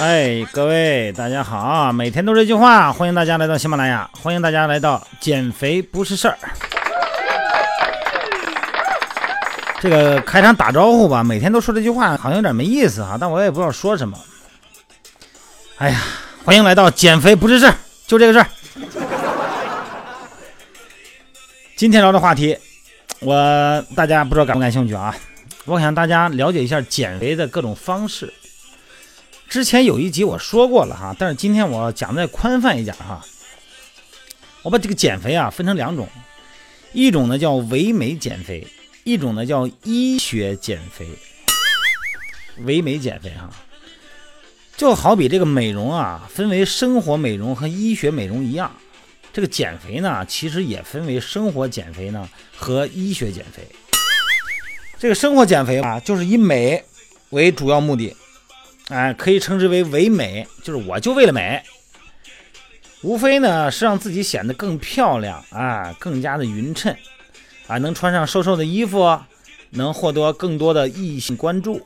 哎，各位大家好啊！每天都这句话，欢迎大家来到喜马拉雅，欢迎大家来到减肥不是事儿。这个开场打招呼吧，每天都说这句话，好像有点没意思啊，但我也不知道说什么。哎呀，欢迎来到减肥不是事，就这个事儿。今天聊的话题，我大家不知道感不感兴趣啊？我想大家了解一下减肥的各种方式。之前有一集我说过了哈，但是今天我讲的再宽泛一点哈。我把这个减肥啊分成两种，一种呢叫唯美减肥，一种呢叫医学减肥。唯美减肥哈，就好比这个美容啊，分为生活美容和医学美容一样，这个减肥呢其实也分为生活减肥呢和医学减肥。这个生活减肥啊，就是以美为主要目的。哎，可以称之为唯美，就是我就为了美，无非呢是让自己显得更漂亮啊，更加的匀称啊，能穿上瘦瘦的衣服，能获得更多的异性关注。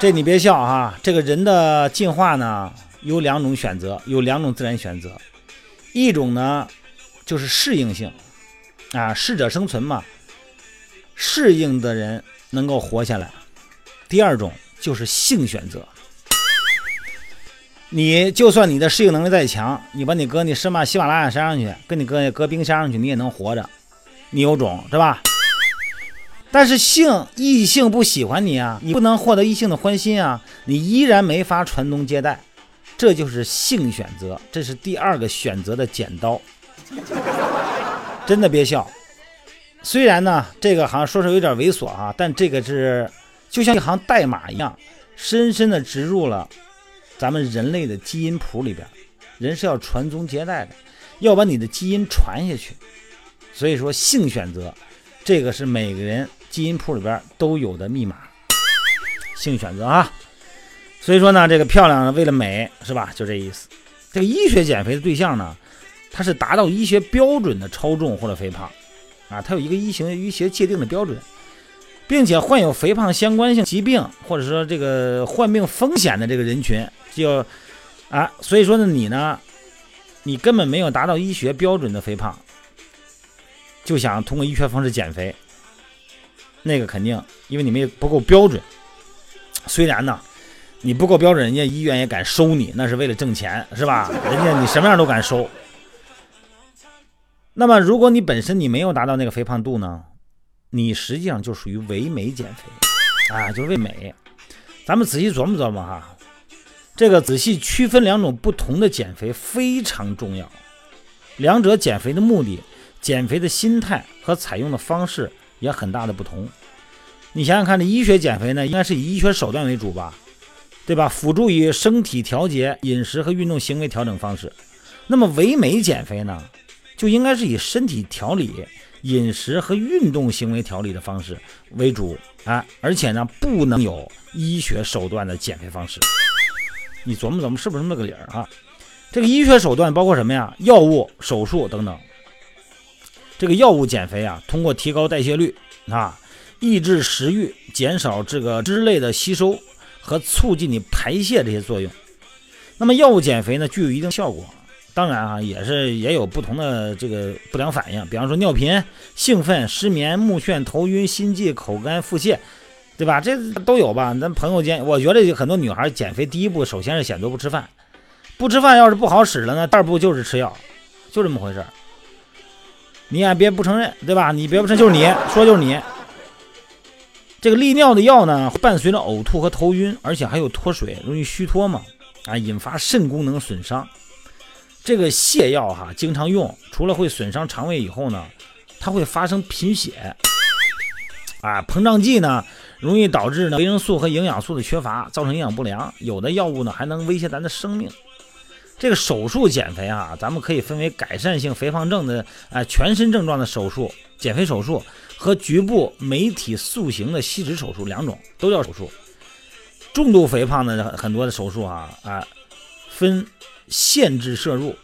这你别笑哈，这个人的进化呢有两种选择，有两种自然选择，一种呢就是适应性啊，适者生存嘛，适应的人能够活下来。第二种。就是性选择，你就算你的适应能力再强，你把你搁你什么喜马拉雅山上去，跟你搁搁冰箱上去，你也能活着，你有种是吧？但是性异性不喜欢你啊，你不能获得异性的欢心啊，你依然没法传宗接代，这就是性选择，这是第二个选择的剪刀，真的别笑。虽然呢，这个好像说是有点猥琐啊，但这个是。就像一行代码一样，深深的植入了咱们人类的基因谱里边。人是要传宗接代的，要把你的基因传下去。所以说，性选择这个是每个人基因库里边都有的密码。性选择啊，所以说呢，这个漂亮为了美是吧？就这意思。这个医学减肥的对象呢，它是达到医学标准的超重或者肥胖啊，它有一个医学医学界定的标准。并且患有肥胖相关性疾病，或者说这个患病风险的这个人群，就啊，所以说呢，你呢，你根本没有达到医学标准的肥胖，就想通过医学方式减肥，那个肯定，因为你们不够标准。虽然呢，你不够标准，人家医院也敢收你，那是为了挣钱，是吧？人家你什么样都敢收。那么，如果你本身你没有达到那个肥胖度呢？你实际上就属于唯美减肥，啊，就是为美。咱们仔细琢磨琢磨哈，这个仔细区分两种不同的减肥非常重要。两者减肥的目的、减肥的心态和采用的方式也很大的不同。你想想看，这医学减肥呢，应该是以医学手段为主吧，对吧？辅助于身体调节、饮食和运动行为调整方式。那么唯美减肥呢，就应该是以身体调理。饮食和运动行为调理的方式为主啊，而且呢，不能有医学手段的减肥方式。你琢磨琢磨，是不是那么个理儿啊？这个医学手段包括什么呀？药物、手术等等。这个药物减肥啊，通过提高代谢率啊，抑制食欲，减少这个脂类的吸收和促进你排泄这些作用。那么药物减肥呢，具有一定效果。当然啊，也是也有不同的这个不良反应，比方说尿频、兴奋、失眠、目眩、头晕、心悸、口干、腹泻，对吧？这都有吧？咱朋友间，我觉得很多女孩减肥第一步，首先是选择不吃饭，不吃饭要是不好使了呢，第二步就是吃药，就这么回事儿你也别不承认，对吧？你别不承认，就是你说就是你。这个利尿的药呢，伴随着呕吐和头晕，而且还有脱水，容易虚脱嘛，啊，引发肾功能损伤。这个泻药哈，经常用，除了会损伤肠胃以后呢，它会发生贫血，啊，膨胀剂呢，容易导致呢维生素和营养素的缺乏，造成营养不良。有的药物呢，还能威胁咱的生命。这个手术减肥啊，咱们可以分为改善性肥胖症的啊全身症状的手术减肥手术和局部媒体塑形的吸脂手术两种都叫手术。重度肥胖的很多的手术啊啊，分限制摄入、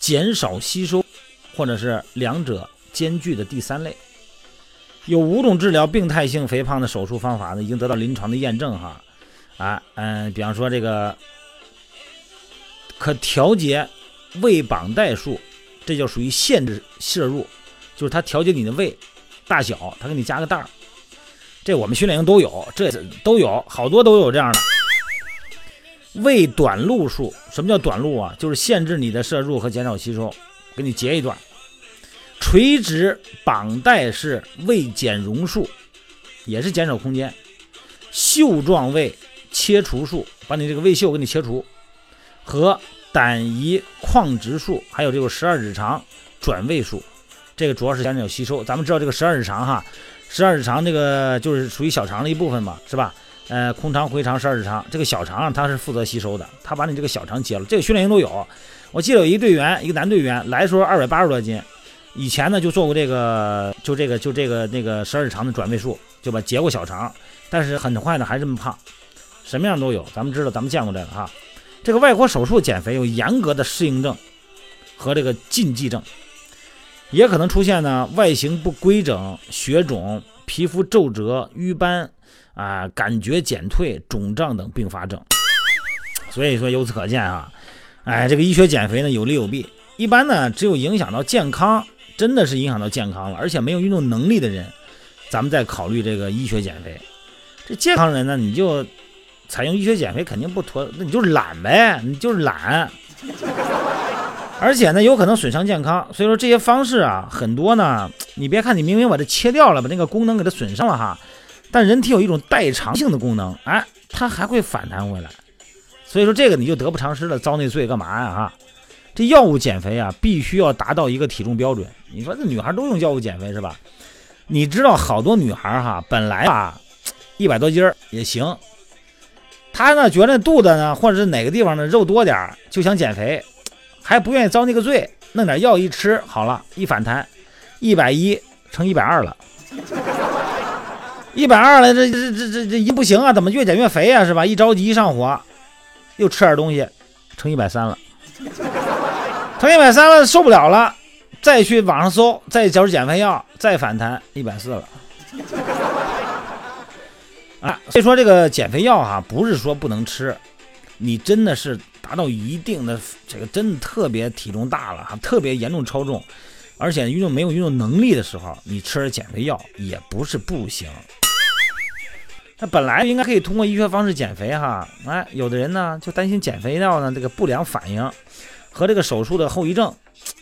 减少吸收，或者是两者兼具的第三类。有五种治疗病态性肥胖的手术方法呢，已经得到临床的验证哈。啊嗯，比方说这个可调节胃绑带术，这就属于限制摄入，就是它调节你的胃大小，它给你加个袋儿。这我们训练营都有，这都有好多都有这样的。胃短路术，什么叫短路啊？就是限制你的摄入和减少吸收，给你截一段。垂直绑带式胃减容术，也是减少空间。袖状胃切除术，把你这个胃袖给你切除。和胆胰眶直术，还有这个十二指肠转位术，这个主要是讲讲吸收。咱们知道这个十二指肠哈。十二指肠这个就是属于小肠的一部分嘛，是吧？呃，空肠、回肠、十二指肠，这个小肠它是负责吸收的，它把你这个小肠接了。这个训练营都有。我记得有一队员，一个男队员来的时候二百八十多斤，以前呢就做过这个，就这个，就这个那个十二指肠的转位术，就把截过小肠，但是很快呢还这么胖，什么样都有。咱们知道，咱们见过这个哈。这个外科手术减肥有严格的适应症和这个禁忌症。也可能出现呢外形不规整、血肿、皮肤皱褶、瘀斑啊、感觉减退、肿胀等并发症。所以说，由此可见啊，哎，这个医学减肥呢有利有弊。一般呢，只有影响到健康，真的是影响到健康了，而且没有运动能力的人，咱们再考虑这个医学减肥。这健康人呢，你就采用医学减肥肯定不妥，那你就懒呗，你就是懒。而且呢，有可能损伤健康，所以说这些方式啊，很多呢。你别看你明明把它切掉了，把那个功能给它损伤了哈，但人体有一种代偿性的功能，哎，它还会反弹回来。所以说这个你就得不偿失了，遭那罪干嘛呀哈？这药物减肥啊，必须要达到一个体重标准。你说这女孩都用药物减肥是吧？你知道好多女孩哈，本来吧一百多斤也行，他呢觉得肚子呢或者是哪个地方的肉多点就想减肥。还不愿意遭那个罪，弄点药一吃好了，一反弹，一百一乘一百二了，一百二了，这这这这这一不行啊，怎么越减越肥啊，是吧？一着急一上火，又吃点东西，乘一百三了，乘一百三了受不了了，再去网上搜，再找减肥药，再反弹一百四了，啊，所以说这个减肥药哈，不是说不能吃，你真的是。达到一定的这个真的特别体重大了哈，特别严重超重，而且运动没有运动能力的时候，你吃减肥药也不是不行。那本来应该可以通过医学方式减肥哈，哎，有的人呢就担心减肥药呢这个不良反应和这个手术的后遗症，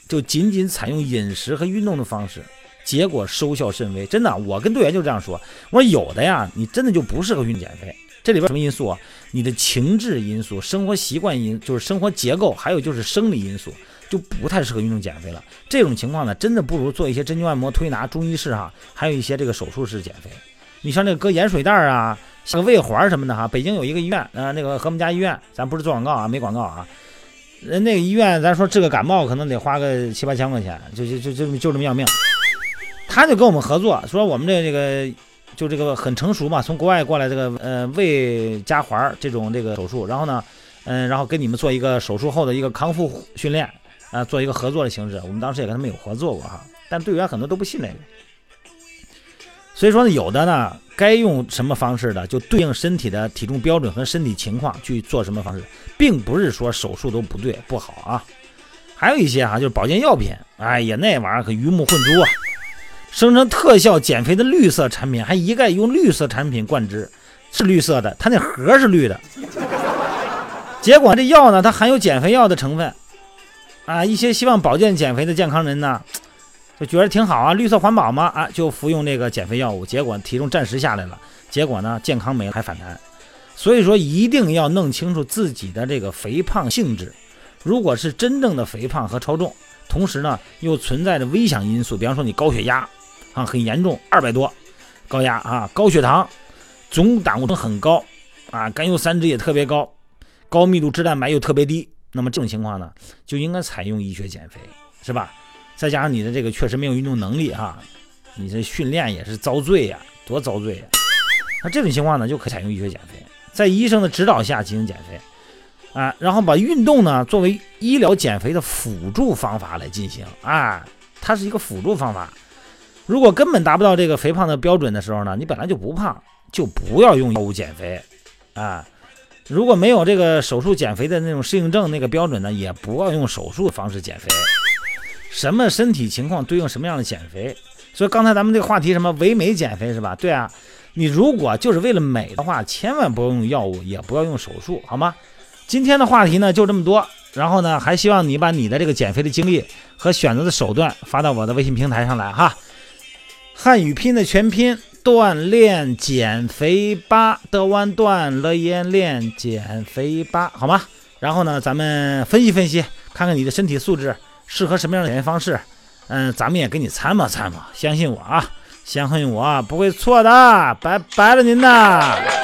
就仅仅采用饮食和运动的方式，结果收效甚微。真的，我跟队员就这样说，我说有的呀，你真的就不适合运减肥。这里边什么因素啊？你的情志因素、生活习惯因，就是生活结构，还有就是生理因素，就不太适合运动减肥了。这种情况呢，真的不如做一些针灸按摩、推拿、中医式哈，还有一些这个手术式减肥。你像那个搁盐水袋啊，像个胃环什么的哈，北京有一个医院，呃，那个和睦家医院，咱不是做广告啊，没广告啊。人那个医院，咱说治个感冒可能得花个七八千块钱，就就就就就这么要命。他就跟我们合作，说我们这这个。就这个很成熟嘛，从国外过来这个呃胃夹环这种这个手术，然后呢，嗯，然后跟你们做一个手术后的一个康复训练，啊，做一个合作的形式。我们当时也跟他们有合作过哈，但队员很多都不信那个。所以说呢，有的呢该用什么方式的，就对应身体的体重标准和身体情况去做什么方式，并不是说手术都不对不好啊。还有一些哈，就是保健药品，哎呀，那玩意儿可鱼目混珠啊。生成特效减肥的绿色产品，还一概用绿色产品灌汁，是绿色的，它那盒是绿的。结果这药呢，它含有减肥药的成分，啊，一些希望保健减肥的健康人呢，就觉得挺好啊，绿色环保嘛，啊，就服用这个减肥药物，结果体重暂时下来了，结果呢，健康没了还反弹。所以说，一定要弄清楚自己的这个肥胖性质，如果是真正的肥胖和超重，同时呢，又存在着危险因素，比方说你高血压。啊，很严重，二百多，高压啊，高血糖，总胆固醇很高，啊，甘油三酯也特别高，高密度脂蛋白又特别低，那么这种情况呢，就应该采用医学减肥，是吧？再加上你的这个确实没有运动能力哈，你这训练也是遭罪呀，多遭罪呀！那这种情况呢，就可采用医学减肥，在医生的指导下进行减肥，啊，然后把运动呢作为医疗减肥的辅助方法来进行啊，它是一个辅助方法。如果根本达不到这个肥胖的标准的时候呢，你本来就不胖，就不要用药物减肥啊。如果没有这个手术减肥的那种适应症那个标准呢，也不要用手术方式减肥。什么身体情况对应什么样的减肥？所以刚才咱们这个话题什么唯美减肥是吧？对啊，你如果就是为了美的话，千万不要用药物，也不要用手术，好吗？今天的话题呢就这么多，然后呢还希望你把你的这个减肥的经历和选择的手段发到我的微信平台上来哈。汉语拼的全拼。锻炼减肥吧，德弯锻了演练减肥吧，好吗？然后呢，咱们分析分析，看看你的身体素质适合什么样的减肥方式。嗯，咱们也给你参谋参谋，相信我啊，相信我不会错的。拜拜了您呐。